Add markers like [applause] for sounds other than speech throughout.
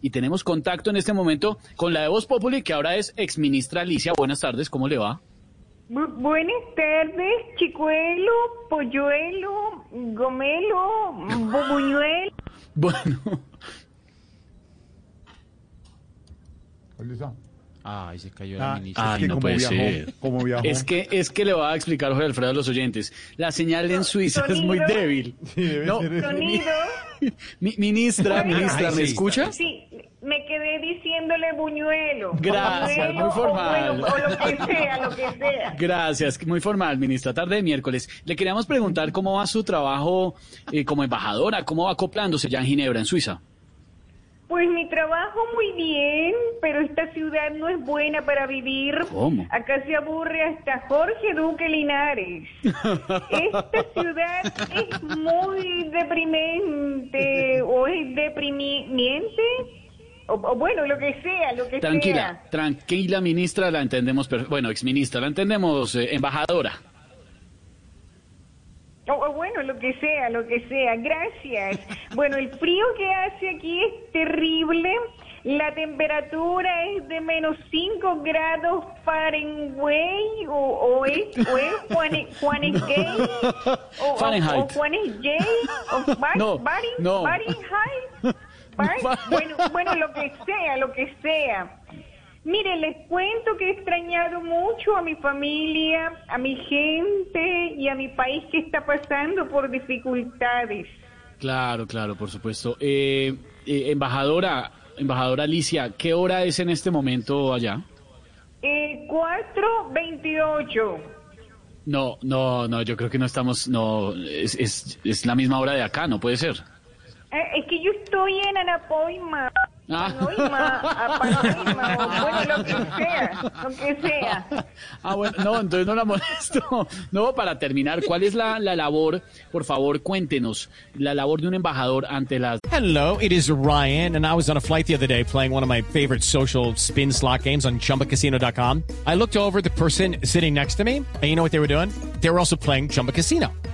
y tenemos contacto en este momento con la de Voz Populi, que ahora es exministra Alicia. Buenas tardes, ¿cómo le va? Bu- buenas tardes, chicuelo, polluelo, gomelo, bubuñuelo. [laughs] Bueno. Ay, se cayó Ah, la ministra. es Ay, que no como puede viajó, ser. como viajó. Es que, es que le va a explicar Jorge Alfredo a los oyentes. La señal en Suiza es muy débil. Sí, debe No, ser eso. Sonido. [laughs] mi- ministra, ministra, Ay, ¿me sí. escucha? Sí, me quedé diciéndole buñuelo. Gracias, Buñuelo, muy formal. O lo que sea, lo que sea. Gracias, muy formal, ministra. Tarde de miércoles. Le queríamos preguntar cómo va su trabajo eh, como embajadora, cómo va acoplándose ya en Ginebra, en Suiza. Pues mi trabajo muy bien, pero esta ciudad no es buena para vivir. ¿Cómo? Acá se aburre hasta Jorge Duque Linares. [laughs] Esta ciudad es muy deprimente o es deprimiente. O, o bueno, lo que sea, lo que Tranquila, sea. tranquila, ministra, la entendemos. Bueno, exministra, la entendemos, eh, embajadora. O, o bueno, lo que sea, lo que sea. Gracias. Bueno, el frío que hace aquí es terrible. La temperatura es de menos 5 grados Fahrenheit o, o es, o es Juan, Juan es gay o, o- Fahrenheit. o Juan es gay o Bar- No, Bari- no. Fahrenheit. Bar- [laughs] bueno, bueno, lo que sea, lo que sea. Mire, les cuento que he extrañado mucho a mi familia, a mi gente y a mi país que está pasando por dificultades. Claro, claro, por supuesto. Eh, eh, embajadora, embajadora Alicia, ¿qué hora es en este momento allá? Eh, 428. No, no, no, yo creo que no estamos, no, es, es, es la misma hora de acá, no puede ser. Eh, es que yo estoy en Anapoima. Ah. Panoima, a Panoima, o bueno, lo que sea, lo que sea. Ah, bueno, no, entonces no la molesto. No, para terminar, ¿cuál es la, la labor? Por favor, cuéntenos, la labor de un embajador ante las... Hello, it is Ryan, and I was on a flight the other day playing one of my favorite social spin slot games on chumbacasino.com. I looked over at the person sitting next to me, and you know what they were doing? They were also playing Chumba Casino.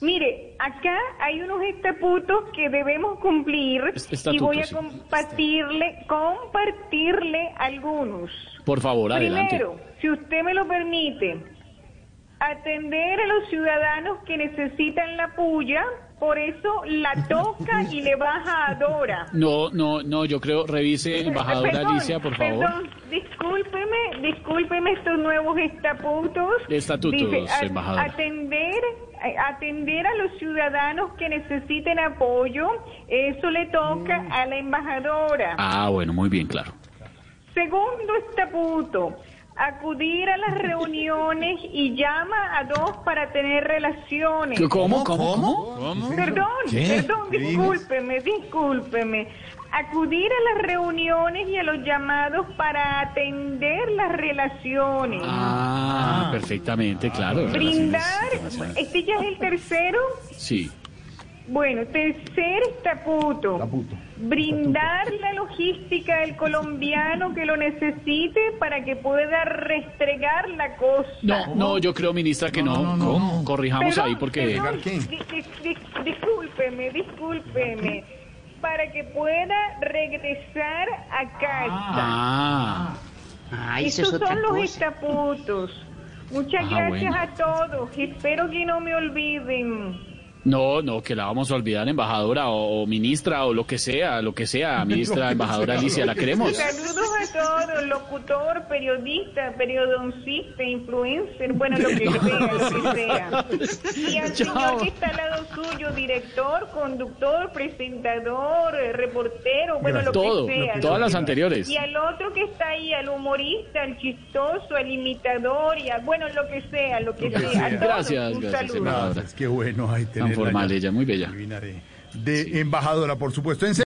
Mire, acá hay unos estatutos que debemos cumplir Est- y voy a estatutos, sí. compartirle, compartirle algunos. Por favor, adelante. Primero, si usted me lo permite, atender a los ciudadanos que necesitan la puya, por eso la [laughs] toca y le baja a Dora. No, no, no, yo creo, revise, [laughs] embajadora Perdón, Alicia, por favor. Perdón, discúlpeme, discúlpeme estos nuevos estatutos. Estatutos, embajadora. Atender, a- atender a los ciudadanos que necesiten apoyo, eso le toca a la embajadora. Ah, bueno, muy bien, claro. Segundo estatuto, acudir a las reuniones y llama a dos para tener relaciones. ¿Cómo? ¿Cómo? ¿Cómo? Perdón, perdón, ¿Qué dijo? discúlpeme, discúlpeme. Acudir a las reuniones y a los llamados para atender las relaciones. Ah, perfectamente, claro. Brindar, este ya es el tercero. Sí. Bueno, tercer estatuto. Estatuto. Brindar la logística del colombiano que lo necesite para que pueda restregar la costa. No, no, yo creo, ministra, que no. No, no, no, ¿Cómo? no. Corrijamos Perdón, ahí porque... perdón, di- di- di- discúlpeme, discúlpeme. Para que pueda regresar a casa. Ah, Ay, eso es Estos otra son los cosa. estatutos. Muchas Ah, gracias bueno. a todos. Espero que no me olviden. No, no, que la vamos a olvidar, embajadora o, o ministra o lo que sea, lo que sea, [laughs] ministra, embajadora Alicia, la queremos. Saludos a todos, locutor, periodista, periodoncista, influencer, bueno, lo que sea, lo que sea. Y [laughs] al Chao. señor que está al lado suyo, director, conductor, presentador, reportero, bueno, lo Todo, que sea. todas las anteriores. Y al otro que está ahí, al humorista, al chistoso, al imitador, y a, bueno, lo que sea, lo que, sea. A todos, Gracias, un gracias, embajadora. Qué bueno. Ay, Tan formal ella, muy bella. De embajadora, por supuesto. En